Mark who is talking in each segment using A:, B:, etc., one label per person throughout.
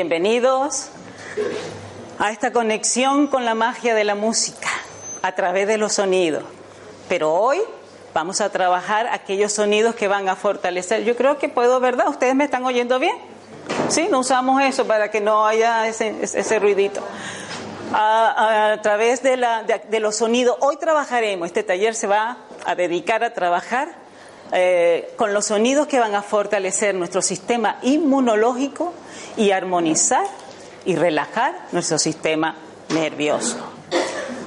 A: bienvenidos a esta conexión con la magia de la música a través de los sonidos. Pero hoy vamos a trabajar aquellos sonidos que van a fortalecer. Yo creo que puedo, ¿verdad? ¿Ustedes me están oyendo bien? Sí, no usamos eso para que no haya ese, ruidito. A, través de, la, de los sonidos, hoy trabajaremos, este taller se va a dedicar a trabajar eh, con los sonidos que van a fortalecer nuestro sistema inmunológico y armonizar y relajar nuestro sistema nervioso.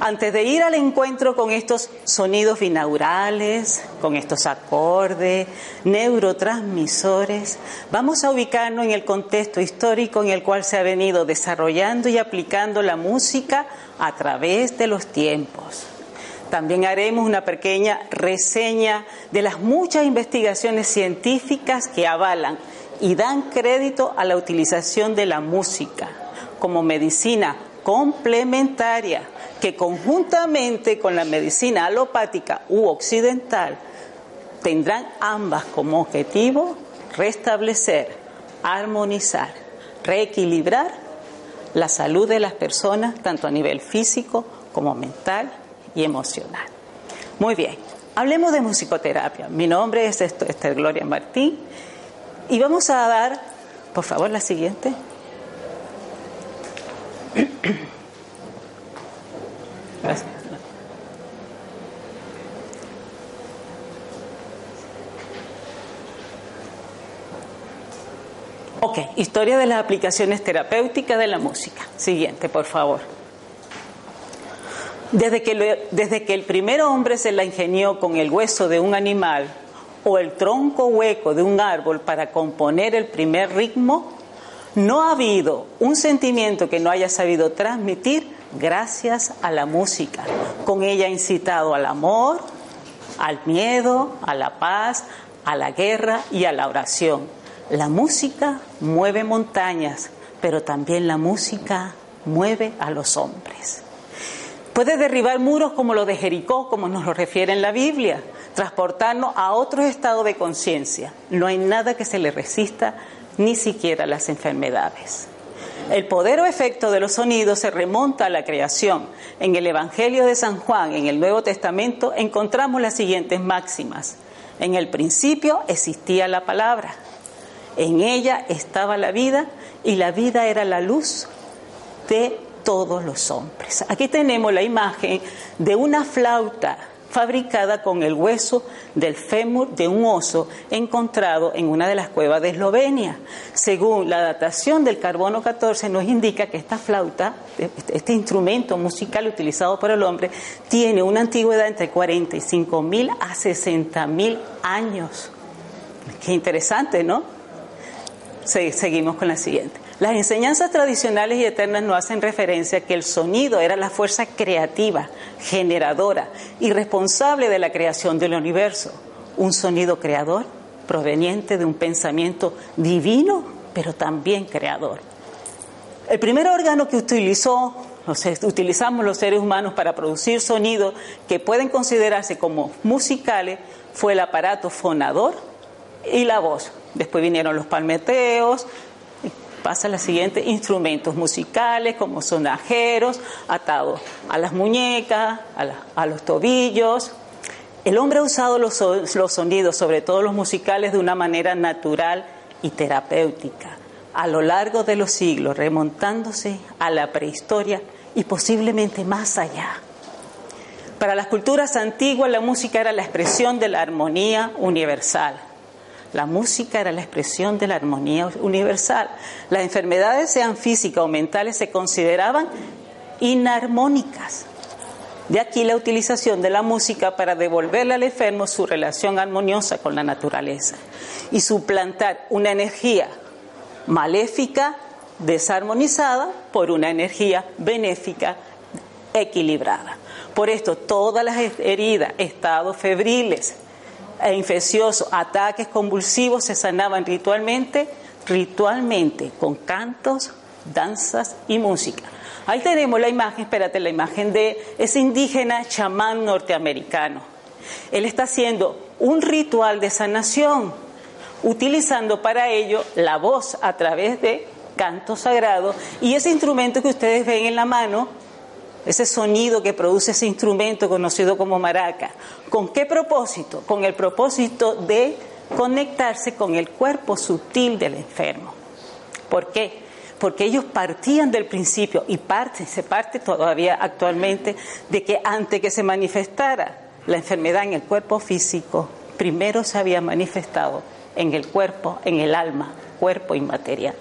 A: Antes de ir al encuentro con estos sonidos binaurales, con estos acordes, neurotransmisores, vamos a ubicarnos en el contexto histórico en el cual se ha venido desarrollando y aplicando la música a través de los tiempos. También haremos una pequeña reseña de las muchas investigaciones científicas que avalan y dan crédito a la utilización de la música como medicina complementaria que conjuntamente con la medicina alopática u occidental tendrán ambas como objetivo restablecer, armonizar, reequilibrar la salud de las personas, tanto a nivel físico como mental y emocional. Muy bien, hablemos de musicoterapia. Mi nombre es Esther Gloria Martín y vamos a dar, por favor, la siguiente. Gracias. Ok, historia de las aplicaciones terapéuticas de la música. Siguiente, por favor. Desde que, desde que el primer hombre se la ingenió con el hueso de un animal o el tronco hueco de un árbol para componer el primer ritmo, no ha habido un sentimiento que no haya sabido transmitir gracias a la música. Con ella ha incitado al amor, al miedo, a la paz, a la guerra y a la oración. La música mueve montañas, pero también la música mueve a los hombres. Puede derribar muros como lo de Jericó, como nos lo refiere en la Biblia, transportarnos a otro estado de conciencia. No hay nada que se le resista, ni siquiera las enfermedades. El poder o efecto de los sonidos se remonta a la creación. En el Evangelio de San Juan, en el Nuevo Testamento, encontramos las siguientes máximas. En el principio existía la palabra. En ella estaba la vida y la vida era la luz de todos los hombres. Aquí tenemos la imagen de una flauta fabricada con el hueso del fémur de un oso encontrado en una de las cuevas de Eslovenia. Según la datación del carbono 14 nos indica que esta flauta, este instrumento musical utilizado por el hombre, tiene una antigüedad entre 45 mil a 60 mil años. Qué interesante, ¿no? Seguimos con la siguiente. Las enseñanzas tradicionales y eternas nos hacen referencia a que el sonido era la fuerza creativa, generadora y responsable de la creación del universo. Un sonido creador proveniente de un pensamiento divino, pero también creador. El primer órgano que utilizó, utilizamos los seres humanos para producir sonidos que pueden considerarse como musicales fue el aparato fonador y la voz. Después vinieron los palmeteos, Pasa la siguiente, instrumentos musicales como sonajeros, atados a las muñecas, a, los tobillos. El hombre ha usado los, los sonidos, sobre todo los musicales, de una manera natural y terapéutica a lo largo de los siglos, remontándose a la prehistoria y posiblemente más allá. Para las culturas antiguas la música era la expresión de la armonía universal. La música era la expresión de la armonía universal. Las enfermedades, sean físicas o mentales, se consideraban inarmónicas. De aquí la utilización de la música para devolverle al enfermo su relación armoniosa con la naturaleza y suplantar una energía maléfica desarmonizada por una energía benéfica equilibrada. Por esto, todas las heridas, estados febriles e infecciosos, ataques convulsivos se sanaban ritualmente, ritualmente, con cantos, danzas y música. Ahí tenemos la imagen, espérate, la imagen de ese indígena chamán norteamericano. Él está haciendo un ritual de sanación, utilizando para ello la voz a través de canto sagrado y ese instrumento que ustedes ven en la mano, ese sonido que produce ese instrumento conocido como maraca. ¿Con qué propósito? Con el propósito de conectarse con el cuerpo sutil del enfermo. ¿Por qué? Porque ellos partían del principio y parte, se parte todavía actualmente de que antes que se manifestara la enfermedad en el cuerpo físico, primero se había manifestado en el cuerpo, en el alma, cuerpo inmaterial.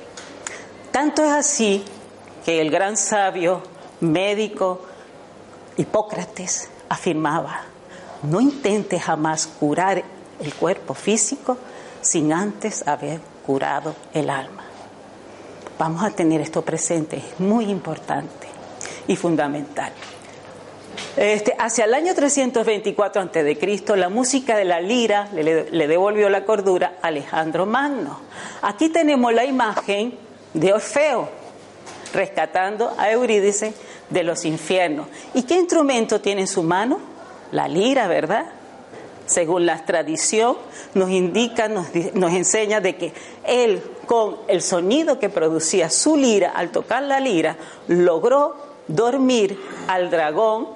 A: Tanto es así que el gran sabio médico Hipócrates afirmaba, no intente jamás curar el cuerpo físico sin antes haber curado el alma. Vamos a tener esto presente, es muy importante y fundamental. Este, hacia el año 324 a.C., la música de la lira le, le, devolvió la cordura a Alejandro Magno. Aquí tenemos la imagen de Orfeo rescatando a Eurídice de los infiernos. ¿Y qué instrumento tiene en su mano? La lira, ¿verdad? Según la tradición, nos indica, nos, nos enseña de que él, con el sonido que producía su lira al tocar la lira, logró dormir al dragón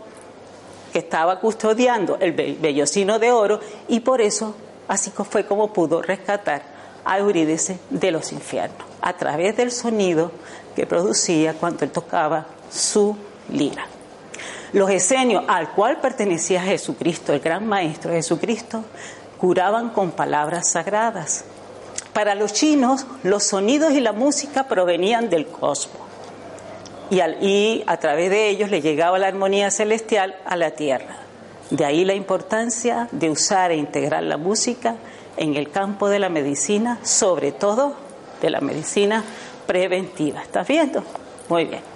A: que estaba custodiando el bellocino de oro y por eso así fue como pudo rescatar a Eurídice de los infiernos, a través del sonido que producía cuando él tocaba su lira. Los esenios al cual pertenecía Jesucristo, el gran maestro Jesucristo, curaban con palabras sagradas. Para los chinos, los sonidos y la música provenían del cosmos y, y a través de ellos le llegaba la armonía celestial a la tierra. De ahí la importancia de usar e integrar la música en el campo de la medicina, sobre todo de la medicina preventiva. ¿Estás viendo? Muy bien.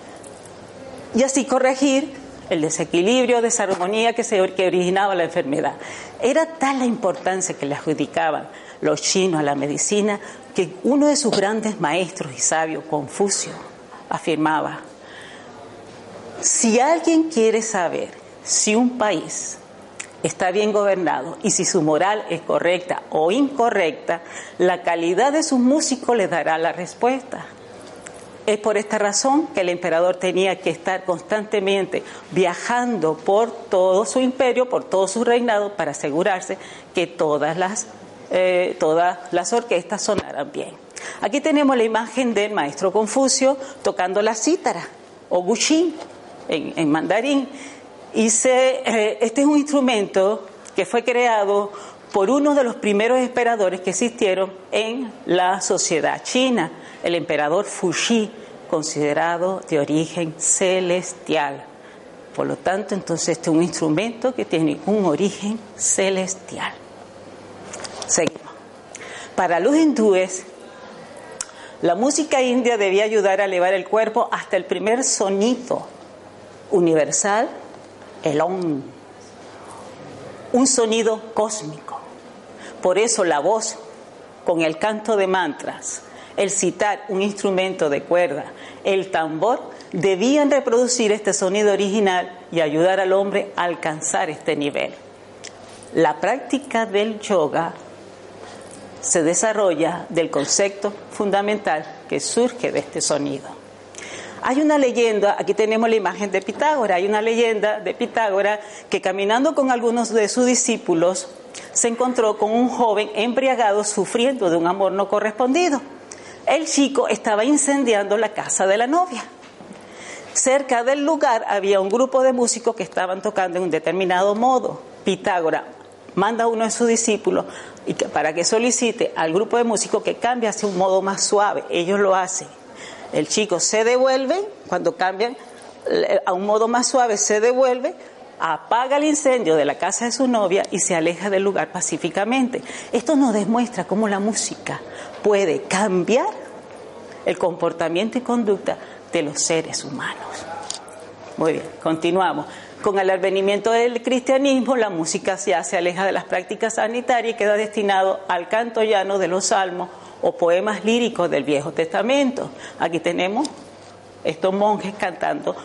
A: Y así corregir el desequilibrio, desarmonía que, se, que originaba la enfermedad. Era tal la importancia que le adjudicaban los chinos a la medicina que uno de sus grandes maestros y sabios, Confucio, afirmaba, si alguien quiere saber si un país está bien gobernado y si su moral es correcta o incorrecta, la calidad de sus músicos le dará la respuesta. Es por esta razón que el emperador tenía que estar constantemente viajando por todo su imperio, por todo su reinado, para asegurarse que todas las, eh, todas las orquestas sonaran bien. Aquí tenemos la imagen del maestro Confucio tocando la cítara o bushín en, mandarín. Y eh, este es un instrumento que fue creado por uno de los primeros emperadores que existieron en la sociedad china, el emperador Fuxi, considerado de origen celestial. Por lo tanto, entonces este es un instrumento que tiene un origen celestial. Seguimos. Para los hindúes, la música india debía ayudar a elevar el cuerpo hasta el primer sonido universal, el OM, un sonido cósmico. Por eso la voz, con el canto de mantras, el citar un instrumento de cuerda, el tambor, debían reproducir este sonido original y ayudar al hombre a alcanzar este nivel. La práctica del yoga se desarrolla del concepto fundamental que surge de este sonido. Hay una leyenda, aquí tenemos la imagen de Pitágoras, hay una leyenda de Pitágoras que caminando con algunos de sus discípulos se encontró con un joven embriagado sufriendo de un amor no correspondido. El chico estaba incendiando la casa de la novia. Cerca del lugar había un grupo de músicos que estaban tocando en un determinado modo. Pitágoras manda a uno de sus discípulos y para que solicite al grupo de músicos que cambie hacia un modo más suave. Ellos lo hacen. El chico se devuelve, cuando cambian a un modo más suave, se devuelve, apaga el incendio de la casa de su novia y se aleja del lugar pacíficamente. Esto nos demuestra cómo la música puede cambiar el comportamiento y conducta de los seres humanos. Muy bien, continuamos. Con el advenimiento del cristianismo, la música ya se aleja de las prácticas sanitarias y queda destinado al canto llano de los salmos o poemas líricos del Viejo Testamento. Aquí tenemos estos monjes cantando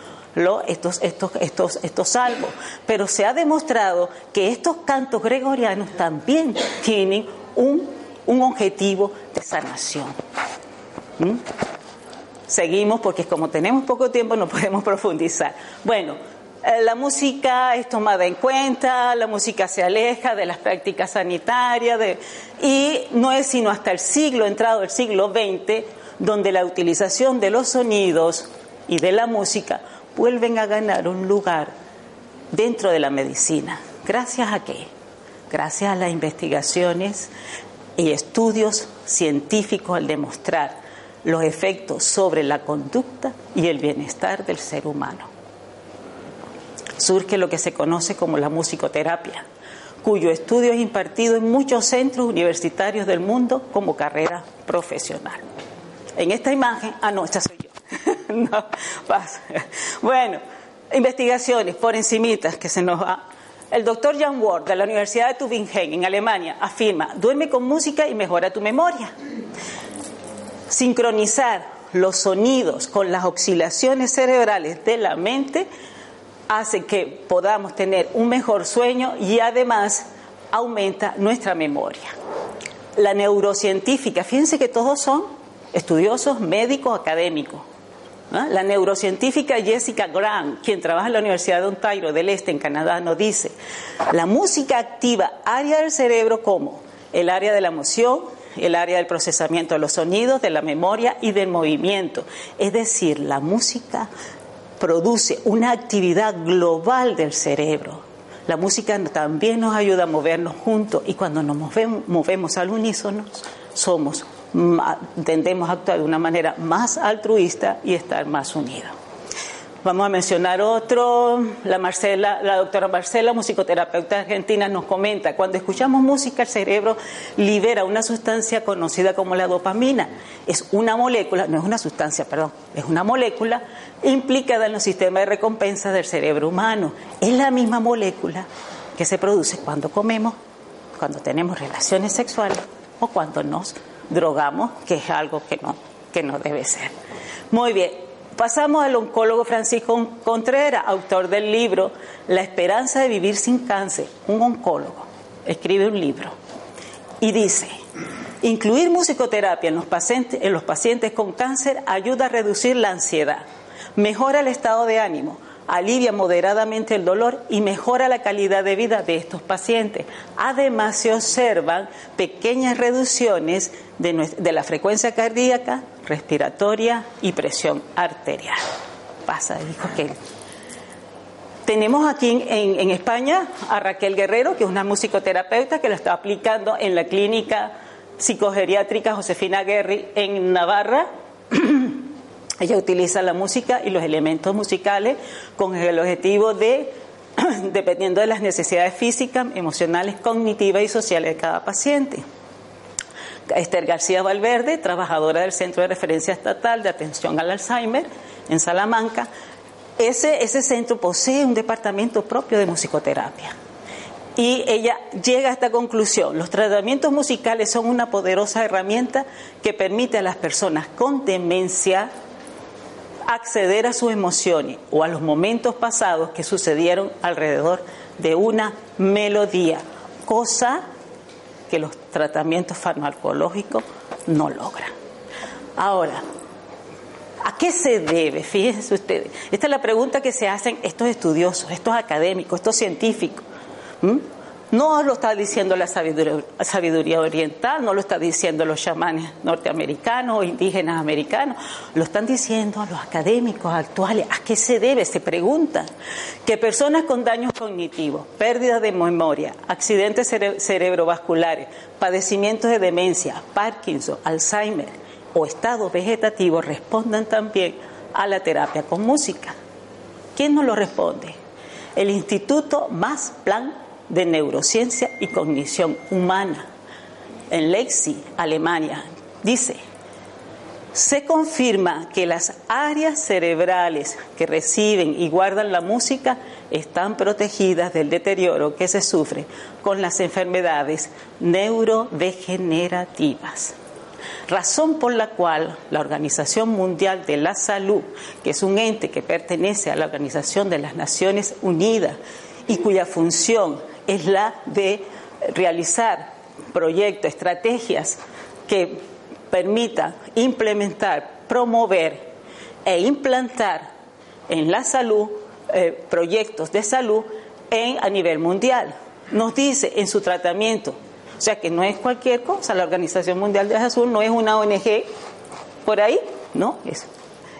A: estos, estos, estos, estos. Pero se ha demostrado que estos cantos gregorianos también tienen un, un objetivo de sanación. ¿Mm? Seguimos porque como tenemos poco tiempo no podemos profundizar. Bueno, eh, la música es tomada en cuenta, la música se aleja de las prácticas sanitarias y no es sino hasta el siglo, entrado el siglo XX, donde la utilización de los sonidos y de la música vuelven a ganar un lugar dentro de la medicina. ¿Gracias a qué? Gracias a las investigaciones y estudios científicos al demostrar los efectos sobre la conducta y el bienestar del ser humano. Surge lo que se conoce como la musicoterapia, cuyo estudio es impartido en muchos centros universitarios del mundo como carrera profesional. En esta imagen, ah, no, esta soy yo. no, pasa. Bueno, investigaciones por encimitas que se nos va. El doctor Jan Ward de la Universidad de Tübingen en Alemania afirma, duerme con música y mejora tu memoria sincronizar los sonidos con las oscilaciones cerebrales de la mente hace que podamos tener un mejor sueño y además aumenta nuestra memoria. La neurocientífica, fíjense que todos son estudiosos, médicos, académicos. La neurocientífica Jessica Grant, quien trabaja en la Universidad de Ontario del Este en Canadá, nos dice, la música activa área del cerebro como el área de la emoción, el área del procesamiento de los sonidos, de la memoria y del movimiento. Es decir, la música produce una actividad global del cerebro. La música también nos ayuda a movernos juntos y cuando nos movemos, movemos al unísono somos tendemos a actuar de una manera más altruista y estar más unidos. Vamos a mencionar otro, la Marcela, la doctora Marcela, musicoterapeuta argentina, nos comenta, cuando escuchamos música el cerebro libera una sustancia conocida como la dopamina. Es una molécula, no es una sustancia, perdón, es una molécula implicada en los sistemas de recompensa del cerebro humano. Es la misma molécula que se produce cuando comemos, cuando tenemos relaciones sexuales o cuando nos drogamos, que es algo que no, que no debe ser. Muy bien, Pasamos al oncólogo Francisco Contreras, autor del libro La esperanza de vivir sin cáncer, un oncólogo. Escribe un libro y dice, incluir musicoterapia en los, pacientes, en los pacientes con cáncer ayuda a reducir la ansiedad, mejora el estado de ánimo, alivia moderadamente el dolor y mejora la calidad de vida de estos pacientes. Además, se observan pequeñas reducciones de, la frecuencia cardíaca, respiratoria y presión arterial. Pasa, dijo que tenemos aquí en, España a Raquel Guerrero, que es una musicoterapeuta que lo está aplicando en la clínica psicogeriátrica Josefina Guerri en Navarra. Ella utiliza la música y los elementos musicales con el objetivo de, dependiendo de las necesidades físicas, emocionales, cognitivas y sociales de cada paciente. Esther García Valverde, trabajadora del Centro de Referencia Estatal de Atención al Alzheimer en Salamanca. Ese, ese centro posee un departamento propio de musicoterapia. Y ella llega a esta conclusión, los tratamientos musicales son una poderosa herramienta que permite a las personas con demencia acceder a sus emociones o a los momentos pasados que sucedieron alrededor de una melodía, cosa que los tratamientos farmacológicos no logran. Ahora, ¿a qué se debe? Fíjense ustedes. Esta es la pregunta que se hacen estos estudiosos, estos académicos, estos científicos. No lo está diciendo la sabiduría, oriental, no lo está diciendo los chamanes norteamericanos o indígenas americanos, lo están diciendo los académicos actuales. ¿A qué se debe? Se preguntan. Que personas con daños cognitivos, pérdida de memoria, accidentes cerebrovasculares, padecimientos de demencia, Parkinson, Alzheimer o estado vegetativo respondan también a la terapia con música. ¿Quién nos lo responde? El Instituto Más Plan de Neurociencia y Cognición Humana en Leipzig, Alemania. Dice, se confirma que las áreas cerebrales que reciben y guardan la música están protegidas del deterioro que se sufre con las enfermedades neurodegenerativas. Razón por la cual la Organización Mundial de la Salud, que es un ente que pertenece a la Organización de las Naciones Unidas y cuya función es la de realizar proyectos, estrategias que permitan implementar, promover e implantar en la salud eh, proyectos de salud en, a nivel mundial. Nos dice en su tratamiento, o sea que no es cualquier cosa, la Organización Mundial de la Salud no es una ONG por ahí, no, es,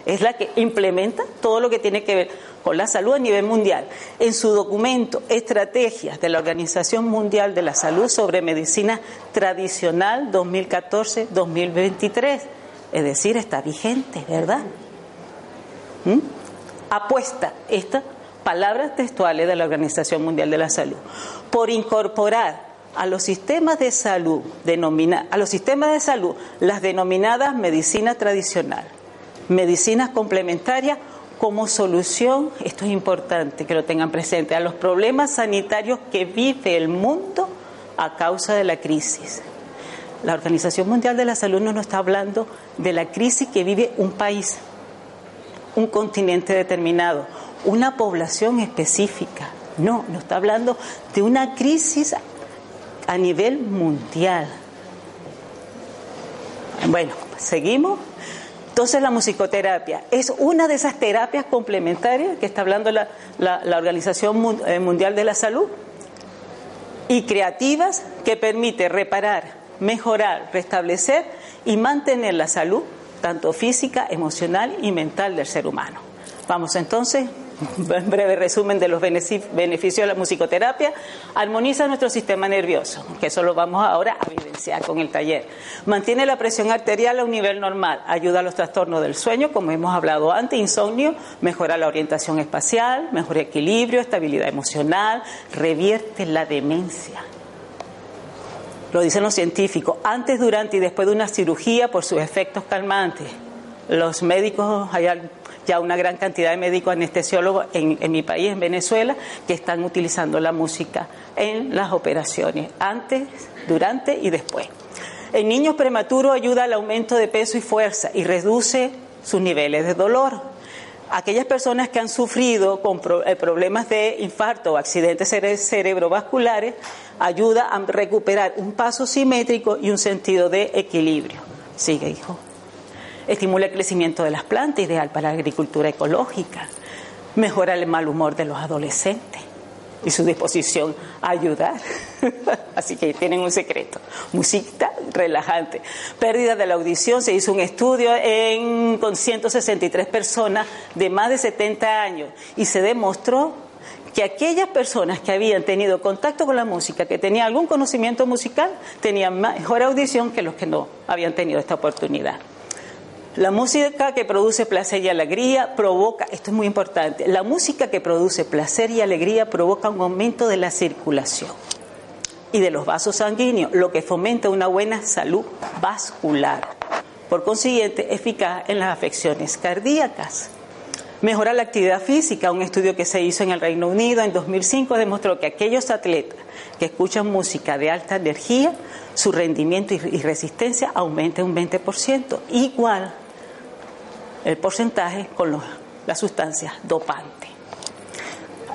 A: es la que implementa todo lo que tiene que ver con la salud a nivel mundial. En su documento Estrategias de la Organización Mundial de la Salud sobre Medicina Tradicional 2014-2023, es decir, está vigente, ¿verdad? ¿Mm? Apuesta estas palabras textuales de la Organización Mundial de la Salud por incorporar a los sistemas de salud a los sistemas de salud las denominadas medicina tradicional, medicinas complementarias como solución, esto es importante que lo tengan presente, a los problemas sanitarios que vive el mundo a causa de la crisis. La Organización Mundial de la Salud no nos está hablando de la crisis que vive un país, un continente determinado, una población específica. No, nos está hablando de una crisis a nivel mundial. Bueno, seguimos. Entonces la musicoterapia es una de esas terapias complementarias que está hablando la, Organización eh, Mundial de la Salud y creativas que permite reparar, mejorar, restablecer y mantener la salud tanto física, emocional y mental del ser humano. Vamos entonces un breve resumen de los beneficios de la musicoterapia, armoniza nuestro sistema nervioso, que eso lo vamos ahora a evidenciar con el taller. Mantiene la presión arterial a un nivel normal, ayuda a los trastornos del sueño, como hemos hablado antes, insomnio, mejora la orientación espacial, mejora equilibrio, estabilidad emocional, revierte la demencia. Lo dicen los científicos, antes, durante y después de una cirugía por sus efectos calmantes. Los médicos, hay ya una gran cantidad de médicos anestesiólogos en, mi país, en Venezuela, que están utilizando la música en las operaciones, antes, durante y después. En niños prematuros ayuda al aumento de peso y fuerza y reduce sus niveles de dolor. Aquellas personas que han sufrido con eh, problemas de infarto o accidentes cerebrovasculares ayuda a recuperar un paso simétrico y un sentido de equilibrio. Sigue, hijo estimula el crecimiento de las plantas, ideal para la agricultura ecológica, mejora el mal humor de los adolescentes y su disposición a ayudar. Así que tienen un secreto. Música relajante. Pérdida de la audición. Se hizo un estudio en, con 163 personas de más de 70 años y se demostró que aquellas personas que habían tenido contacto con la música, que tenían algún conocimiento musical, tenían mejor audición que los que no habían tenido esta oportunidad. La música que produce placer y alegría provoca, esto es muy importante, la música que produce placer y alegría provoca un aumento de la circulación y de los vasos sanguíneos, lo que fomenta una buena salud vascular. Por consiguiente, eficaz en las afecciones cardíacas. Mejora la actividad física. Un estudio que se hizo en el Reino Unido en 2005 demostró que aquellos atletas que escuchan música de alta energía, su rendimiento y resistencia aumenta un 20%, igual el porcentaje con las sustancias dopantes.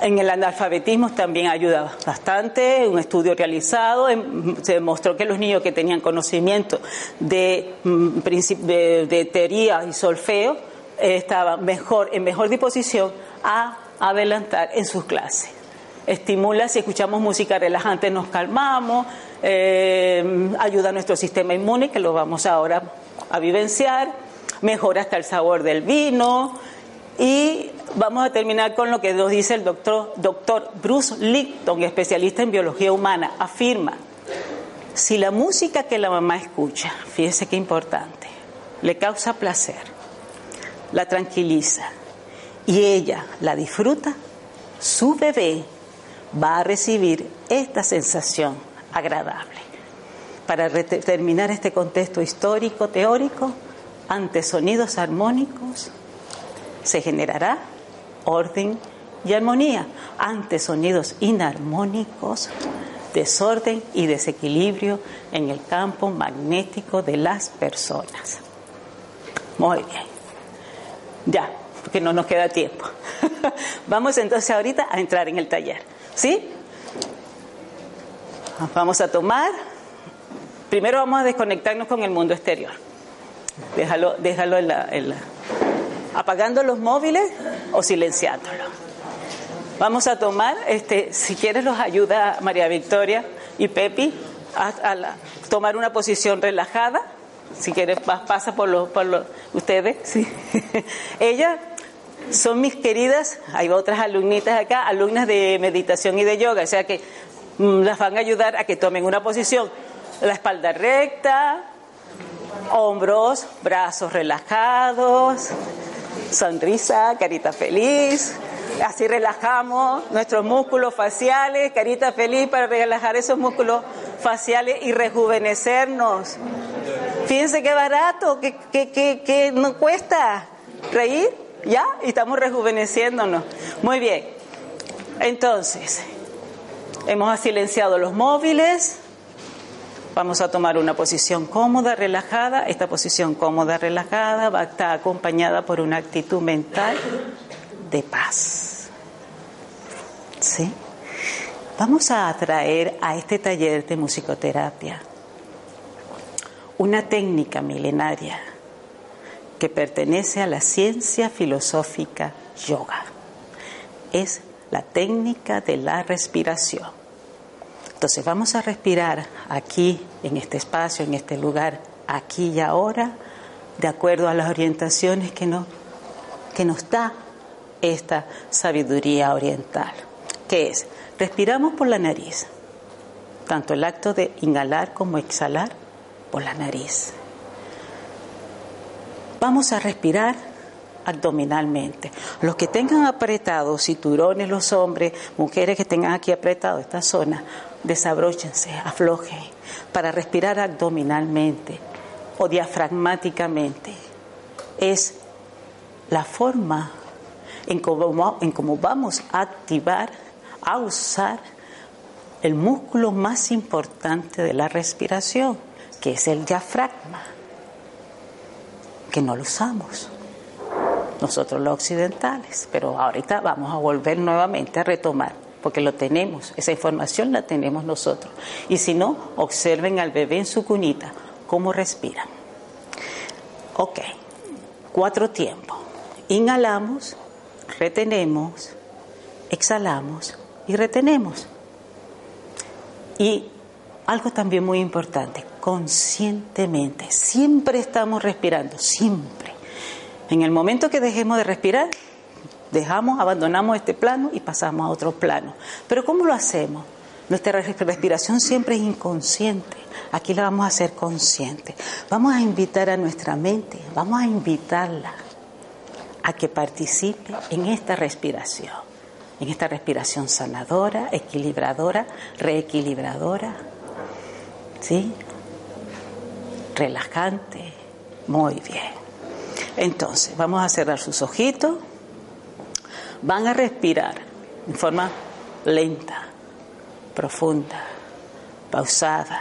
A: En el analfabetismo también ayuda bastante. Un estudio realizado se demostró que los niños que tenían conocimiento de, mm, de, teoría y solfeo eh, estaban mejor, en mejor disposición a adelantar en sus clases. Estimula, si escuchamos música relajante nos calmamos, eh, ayuda a nuestro sistema inmune, que lo vamos ahora a vivenciar, mejora hasta el sabor del vino, y vamos a terminar con lo que nos dice el doctor, doctor Bruce Lipton, especialista en biología humana. Afirma, si la música que la mamá escucha, fíjese qué importante, le causa placer, la tranquiliza y ella la disfruta, su bebé va a recibir esta sensación agradable. Para terminar este contexto histórico, teórico, ante sonidos armónicos, se generará orden y armonía ante sonidos inarmónicos, desorden y desequilibrio en el campo magnético de las personas. Muy bien. Ya, porque no nos queda tiempo. Vamos entonces ahorita a entrar en el taller. ¿Sí? Vamos a tomar. Primero vamos a desconectarnos con el mundo exterior. Déjalo, déjalo en la, apagando los móviles o silenciándolo. Vamos a tomar, este, si quieres los ayuda María Victoria y Pepi a, tomar una posición relajada. Si quieres pasa por los, por los ustedes. Sí. Ellas son mis queridas, hay otras alumnitas acá, alumnas de meditación y de yoga, o sea que mm, las van a ayudar a que tomen una posición, la espalda recta, hombros, brazos relajados, sonrisa, carita feliz. Así relajamos nuestros músculos faciales, carita feliz para relajar esos músculos faciales y rejuvenecernos. Fíjense qué barato, que, que, que, que no cuesta reír, ¿ya? Y estamos rejuveneciéndonos. Muy bien. Entonces, hemos silenciado los móviles, Vamos a tomar una posición cómoda, relajada. Esta posición cómoda, relajada va a estar acompañada por una actitud mental de paz. ¿Sí? Vamos a atraer a este taller de musicoterapia una técnica milenaria que pertenece a la ciencia filosófica yoga. Es la técnica de la respiración. Entonces vamos a respirar aquí, en este espacio, en este lugar, aquí y ahora, de acuerdo a las orientaciones que nos, que nos da esta sabiduría oriental, que es, respiramos por la nariz, tanto el acto de inhalar como exhalar por la nariz. Vamos a respirar abdominalmente. Los que tengan apretados, cinturones los hombres, mujeres que tengan aquí apretado esta zona, desabróchense, aflojen, para respirar abdominalmente o diafragmáticamente. Es la forma en cómo, en cómo vamos a activar, a usar el músculo más importante de la respiración, que es el diafragma, que no lo usamos nosotros los occidentales, pero ahorita vamos a volver nuevamente a retomar porque lo tenemos, esa información la tenemos nosotros. Y si no, observen al bebé en su cunita, cómo respira. Ok, cuatro tiempos. Inhalamos, retenemos, exhalamos y retenemos. Y algo también muy importante, conscientemente, siempre estamos respirando, siempre. En el momento que dejemos de respirar, Dejamos, abandonamos este plano y pasamos a otro plano. Pero ¿cómo lo hacemos? Nuestra respiración siempre es inconsciente. Aquí la vamos a hacer consciente. Vamos a invitar a nuestra mente, vamos a invitarla a que participe en esta respiración, en esta respiración sanadora, equilibradora, reequilibradora, ¿sí? Relajante. Muy bien. Entonces, vamos a cerrar sus ojitos van a respirar en forma lenta, profunda, pausada,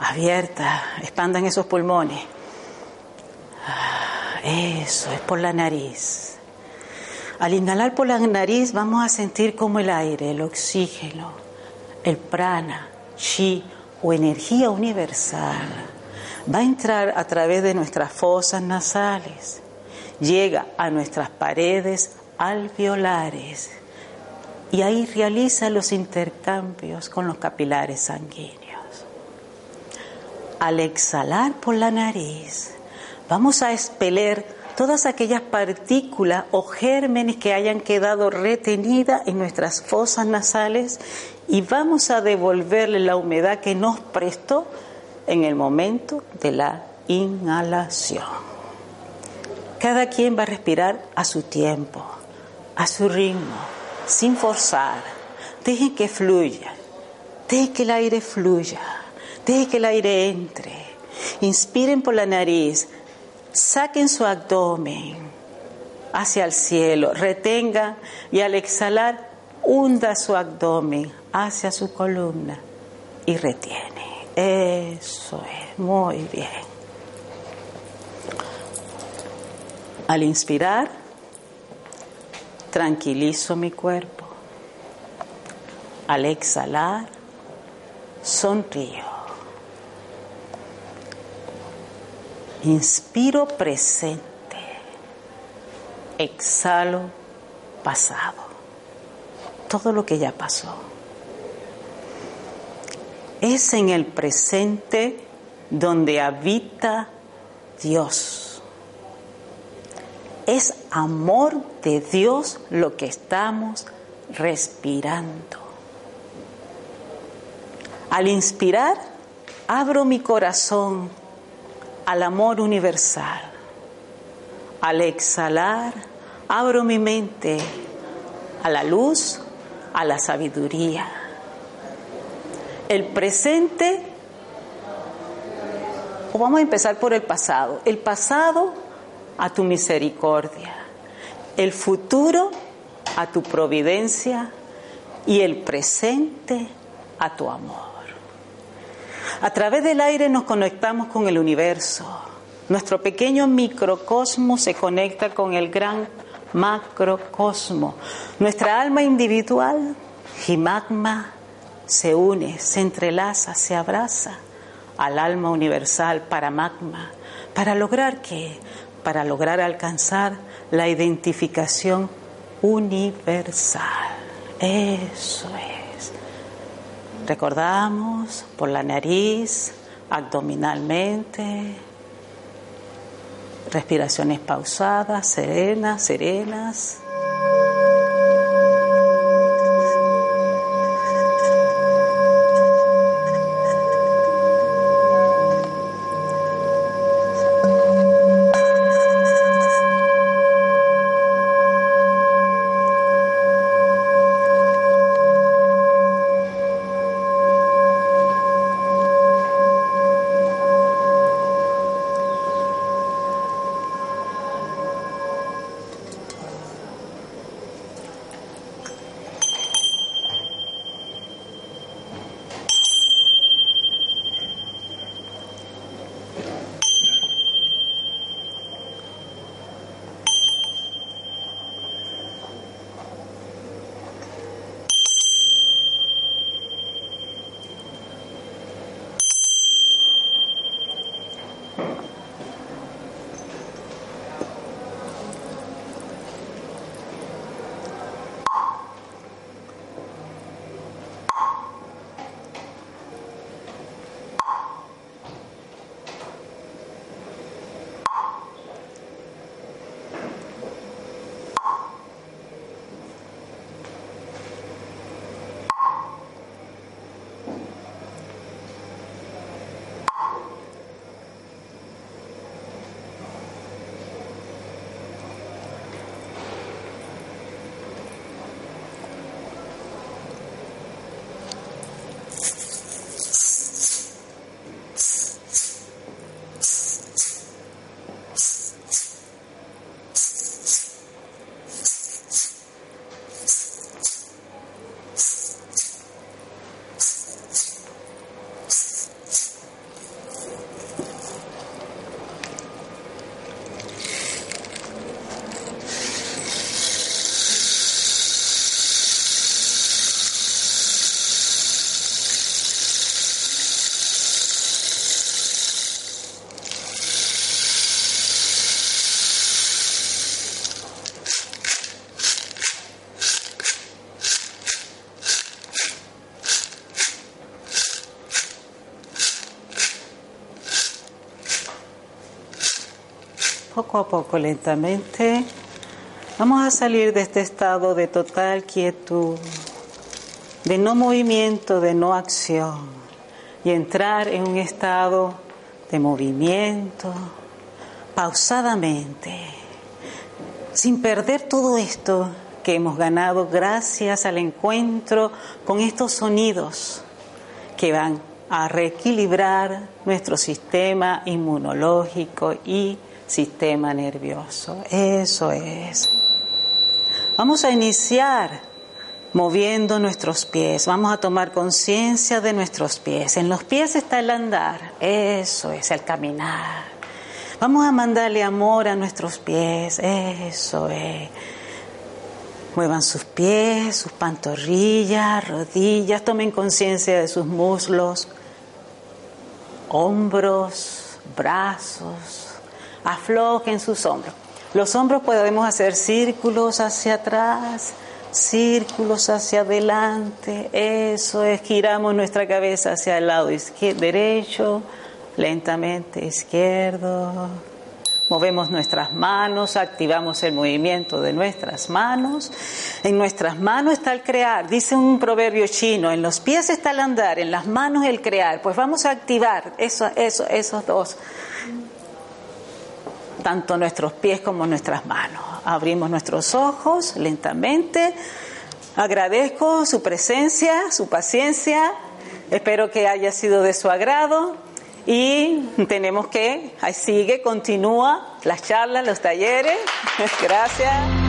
A: abierta, expandan esos pulmones. Ah, eso es por la nariz. Al inhalar por la nariz vamos a sentir como el aire, el oxígeno, el prana, chi o energía universal va a entrar a través de nuestras fosas nasales, llega a nuestras paredes alveolares y ahí realiza los intercambios con los capilares sanguíneos. Al exhalar por la nariz, vamos a expeler todas aquellas partículas o gérmenes que hayan quedado retenidas en nuestras fosas nasales y vamos a devolverle la humedad que nos prestó en el momento de la inhalación. Cada quien va a respirar a su tiempo, a su ritmo, sin forzar. Dejen que fluya, dejen que el aire fluya, dejen que el aire entre. Inspiren por la nariz, Saquen su abdomen hacia el cielo, retenga y al exhalar hunda su abdomen hacia su columna y retiene. Eso es, muy bien. Al inspirar, tranquilizo mi cuerpo. Al exhalar, sonrío. Inspiro presente. Exhalo pasado. Todo lo que ya pasó. Es en el presente donde habita Dios. Es amor de Dios lo que estamos respirando. Al inspirar, abro mi corazón al amor universal. Al exhalar, abro mi mente a la luz, a la sabiduría. El presente, o vamos a empezar por el pasado. El pasado a tu misericordia. El futuro a tu providencia y el presente a tu amor. A través del aire nos conectamos con el universo. Nuestro pequeño microcosmo se conecta con el gran macrocosmo. Nuestra alma individual, Jimagma, se une, se entrelaza, se abraza al alma universal para magma. ¿Para lograr qué? Para lograr alcanzar la identificación universal. Eso es. Recordamos por la nariz, abdominalmente, respiraciones pausadas, serenas, serenas. Poco a poco, lentamente, vamos a salir de este estado de total quietud, de no movimiento, de no acción, y entrar en un estado de movimiento, pausadamente, sin perder todo esto que hemos ganado gracias al encuentro con estos sonidos que van a reequilibrar nuestro sistema inmunológico y sistema nervioso. Eso es. Vamos a iniciar moviendo nuestros pies. Vamos a tomar conciencia de nuestros pies. En los pies está el andar. Eso es el caminar. Vamos a mandarle amor a nuestros pies. Eso es. Muevan sus pies, sus pantorrillas, rodillas, tomen conciencia de sus muslos, hombros, brazos, aflojen sus hombros. Los hombros podemos hacer círculos hacia atrás, círculos hacia adelante, eso es, giramos nuestra cabeza hacia el lado derecho, lentamente izquierdo. Movemos nuestras manos, activamos el movimiento de nuestras manos. En nuestras manos está el crear. Dice un proverbio chino, en los pies está el andar, en las manos el crear. Pues vamos a activar eso, eso, esos dos, tanto nuestros pies como nuestras manos. Abrimos nuestros ojos lentamente. Agradezco su presencia, su paciencia. Espero que haya sido de su agrado. Y tenemos que, ahí sigue, continúa las charlas, los talleres. Gracias.